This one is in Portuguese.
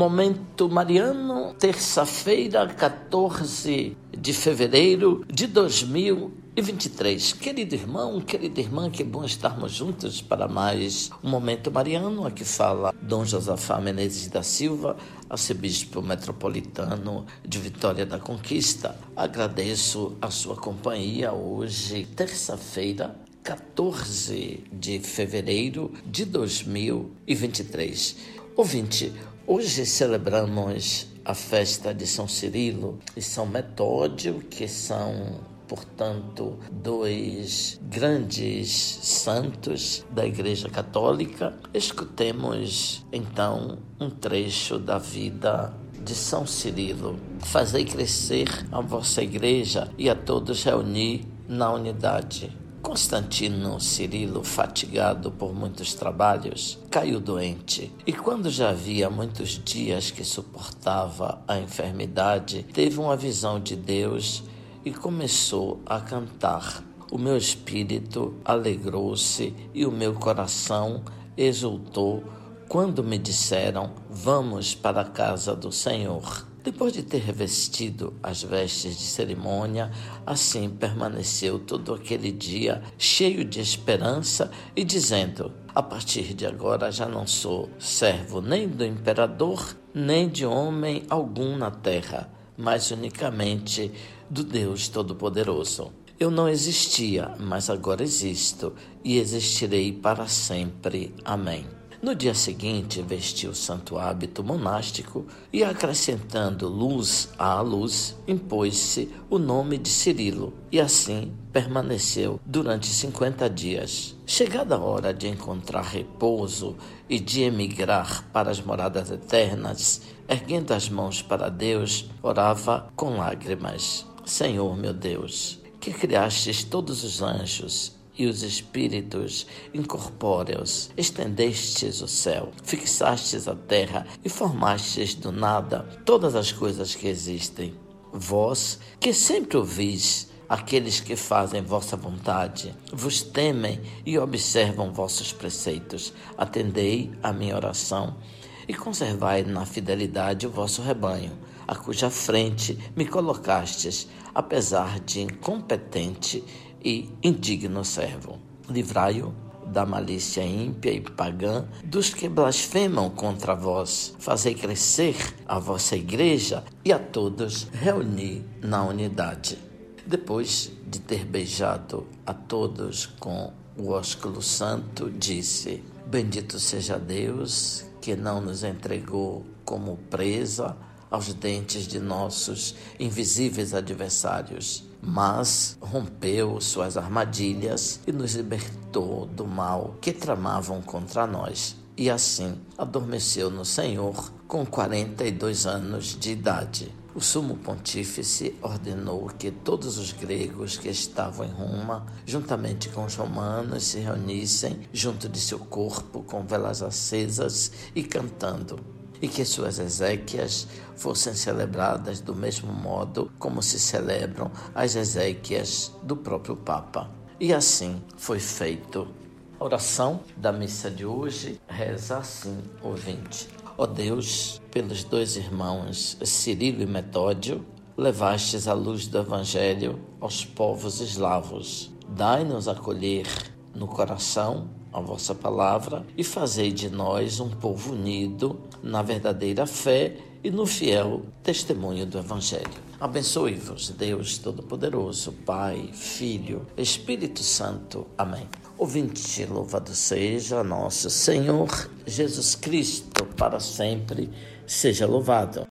Momento Mariano, terça-feira, 14 de fevereiro de 2023. Querido irmão, querida irmã, que bom estarmos juntos para mais um Momento Mariano. Aqui fala Dom Josafá Menezes da Silva, arcebispo metropolitano de Vitória da Conquista. Agradeço a sua companhia hoje, terça-feira, 14 de fevereiro de 2023. Ouvinte, Hoje celebramos a festa de São Cirilo e São Metódio, que são, portanto, dois grandes santos da Igreja Católica. Escutemos então um trecho da vida de São Cirilo. Fazei crescer a vossa igreja e a todos reunir na unidade. Constantino Cirilo, fatigado por muitos trabalhos, caiu doente e, quando já havia muitos dias que suportava a enfermidade, teve uma visão de Deus e começou a cantar. O meu espírito alegrou-se e o meu coração exultou quando me disseram: Vamos para a casa do Senhor. Depois de ter revestido as vestes de cerimônia, assim permaneceu todo aquele dia cheio de esperança e dizendo: A partir de agora já não sou servo nem do imperador, nem de homem algum na terra, mas unicamente do Deus Todo-Poderoso. Eu não existia, mas agora existo e existirei para sempre. Amém. No dia seguinte, vestiu o santo hábito monástico e, acrescentando luz à luz, impôs-se o nome de Cirilo, e assim permaneceu durante cinquenta dias. Chegada a hora de encontrar repouso e de emigrar para as moradas eternas, erguendo as mãos para Deus, orava com lágrimas: Senhor meu Deus, que criastes todos os anjos e os espíritos incorpóreos, estendestes o céu, fixastes a terra e formastes do nada todas as coisas que existem. Vós, que sempre ouvis aqueles que fazem vossa vontade, vos temem e observam vossos preceitos, atendei a minha oração e conservai na fidelidade o vosso rebanho, a cuja frente me colocastes, apesar de incompetente e indigno servo. Livrai-o da malícia ímpia e pagã, dos que blasfemam contra vós. Fazei crescer a vossa igreja e a todos reuni na unidade. Depois de ter beijado a todos com o ósculo santo, disse: Bendito seja Deus que não nos entregou como presa aos dentes de nossos invisíveis adversários, mas rompeu suas armadilhas e nos libertou do mal que tramavam contra nós. E assim adormeceu no Senhor com 42 anos de idade. O sumo pontífice ordenou que todos os gregos que estavam em Roma, juntamente com os romanos, se reunissem junto de seu corpo com velas acesas e cantando e que suas exéquias fossem celebradas do mesmo modo como se celebram as exéquias do próprio Papa. E assim foi feito. A oração da missa de hoje reza assim, ouvinte. Ó oh Deus, pelos dois irmãos Cirilo e Metódio, levastes a luz do Evangelho aos povos eslavos. Dai-nos acolher no coração a vossa palavra e fazei de nós um povo unido na verdadeira fé e no fiel testemunho do Evangelho. Abençoe-vos, Deus Todo-Poderoso, Pai, Filho, Espírito Santo. Amém. Ouvinte, louvado seja nosso Senhor Jesus Cristo, para sempre seja louvado.